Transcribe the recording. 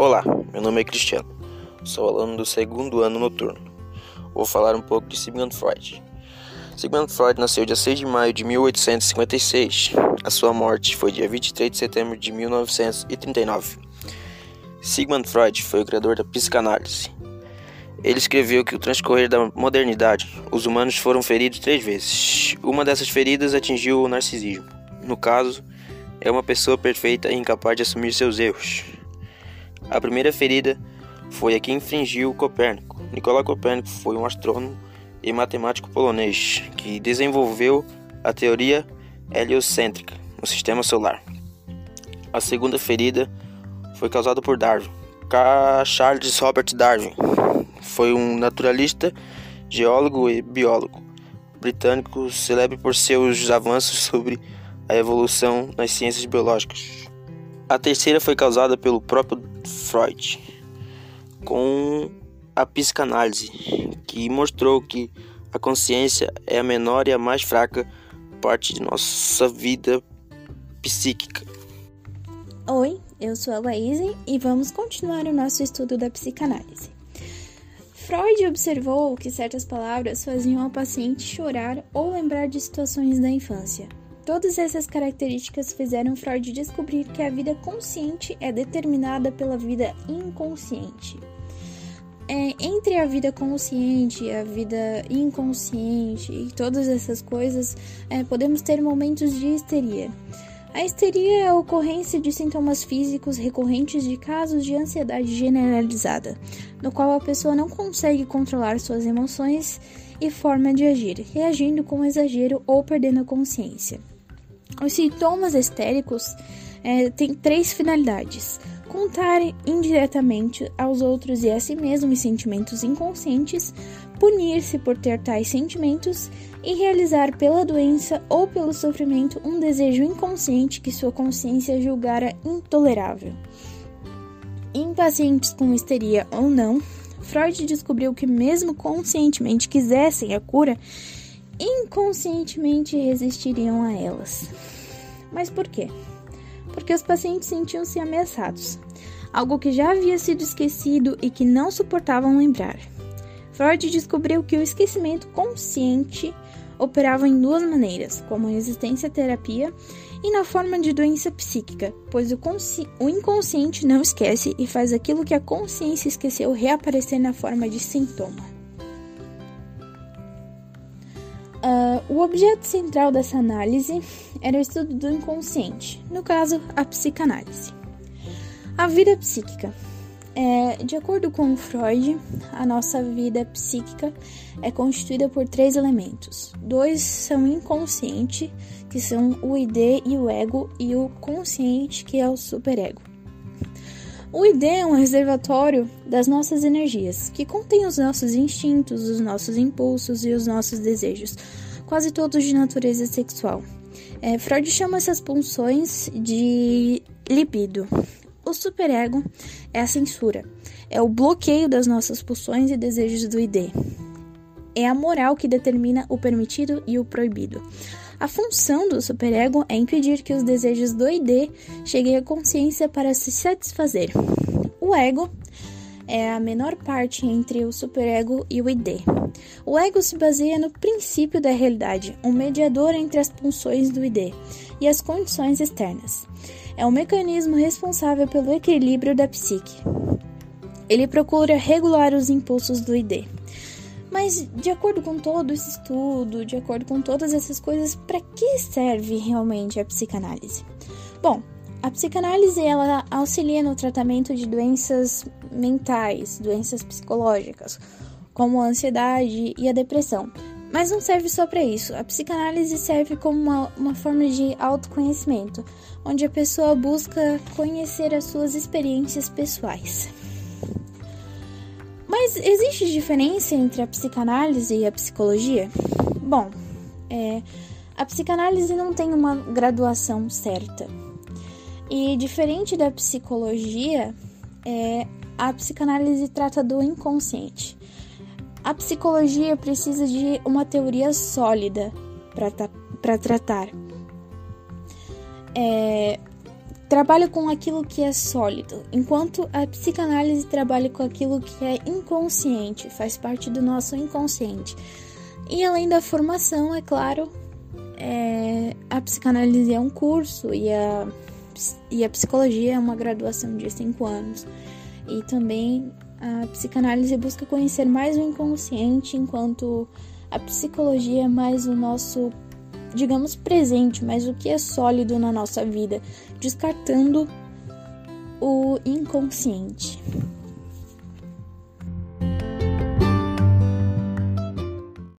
Olá, meu nome é Cristiano, sou aluno do segundo ano noturno. Vou falar um pouco de Sigmund Freud. Sigmund Freud nasceu dia 6 de maio de 1856. A sua morte foi dia 23 de setembro de 1939. Sigmund Freud foi o criador da psicanálise. Ele escreveu que, no transcorrer da modernidade, os humanos foram feridos três vezes. Uma dessas feridas atingiu o narcisismo. No caso, é uma pessoa perfeita e incapaz de assumir seus erros. A primeira ferida foi a que infringiu Copérnico. Nicolau Copérnico foi um astrônomo e matemático polonês que desenvolveu a teoria heliocêntrica no sistema solar. A segunda ferida foi causada por Darwin. Charles Robert Darwin foi um naturalista, geólogo e biólogo britânico célebre por seus avanços sobre a evolução nas ciências biológicas. A terceira foi causada pelo próprio Freud, com a psicanálise, que mostrou que a consciência é a menor e a mais fraca parte de nossa vida psíquica. Oi, eu sou a Laíse e vamos continuar o nosso estudo da psicanálise. Freud observou que certas palavras faziam ao paciente chorar ou lembrar de situações da infância, Todas essas características fizeram Freud descobrir que a vida consciente é determinada pela vida inconsciente. É, entre a vida consciente a vida inconsciente e todas essas coisas, é, podemos ter momentos de histeria. A histeria é a ocorrência de sintomas físicos recorrentes de casos de ansiedade generalizada, no qual a pessoa não consegue controlar suas emoções e forma de agir, reagindo com exagero ou perdendo a consciência. Os sintomas histéricos é, têm três finalidades: contar indiretamente aos outros e a si mesmo os sentimentos inconscientes, punir-se por ter tais sentimentos e realizar pela doença ou pelo sofrimento um desejo inconsciente que sua consciência julgara intolerável. Em pacientes com histeria ou não, Freud descobriu que, mesmo conscientemente quisessem a cura, inconscientemente resistiriam a elas. Mas por quê? Porque os pacientes sentiam-se ameaçados, algo que já havia sido esquecido e que não suportavam lembrar. Freud descobriu que o esquecimento consciente operava em duas maneiras, como resistência à terapia e na forma de doença psíquica, pois o, o, inconsciente não esquece e faz aquilo que a consciência esqueceu reaparecer na forma de sintoma. Uh, o objeto central dessa análise era o estudo do inconsciente, no caso, a psicanálise. A vida psíquica. É, de acordo com Freud, a nossa vida psíquica é constituída por três elementos. Dois são inconsciente, que são o id e o ego, e o consciente, que é o superego. O ID é um reservatório das nossas energias, que contém os nossos instintos, os nossos impulsos e os nossos desejos, quase todos de natureza sexual. É, Freud chama essas pulsões de libido. O superego é a censura, é o bloqueio das nossas pulsões e desejos do ID. É a moral que determina o permitido e o proibido. A função do superego é impedir que os desejos do ID cheguem à consciência para se satisfazer. O ego é a menor parte entre o superego e o ID. O ego se baseia no princípio da realidade, um mediador entre as funções do ID e as condições externas. É o mecanismo responsável pelo equilíbrio da psique. Ele procura regular os impulsos do ID. Mas, de acordo com todo esse estudo, de acordo com todas essas coisas, para que serve realmente a psicanálise? Bom, a psicanálise ela auxilia no tratamento de doenças mentais, doenças psicológicas, como a ansiedade e a depressão. Mas não serve só para isso. A psicanálise serve como uma, uma forma de autoconhecimento, onde a pessoa busca conhecer as suas experiências pessoais. Mas existe diferença entre a psicanálise e a psicologia? Bom, é, a psicanálise não tem uma graduação certa. E diferente da psicologia, é, a psicanálise trata do inconsciente. A psicologia precisa de uma teoria sólida para tratar. É, trabalha com aquilo que é sólido, enquanto a psicanálise trabalha com aquilo que é inconsciente, faz parte do nosso inconsciente. E além da formação, é claro, é, a psicanálise é um curso e a, e a psicologia é uma graduação de cinco anos. E também a psicanálise busca conhecer mais o inconsciente, enquanto a psicologia é mais o nosso digamos, presente, mas o que é sólido na nossa vida, descartando o inconsciente.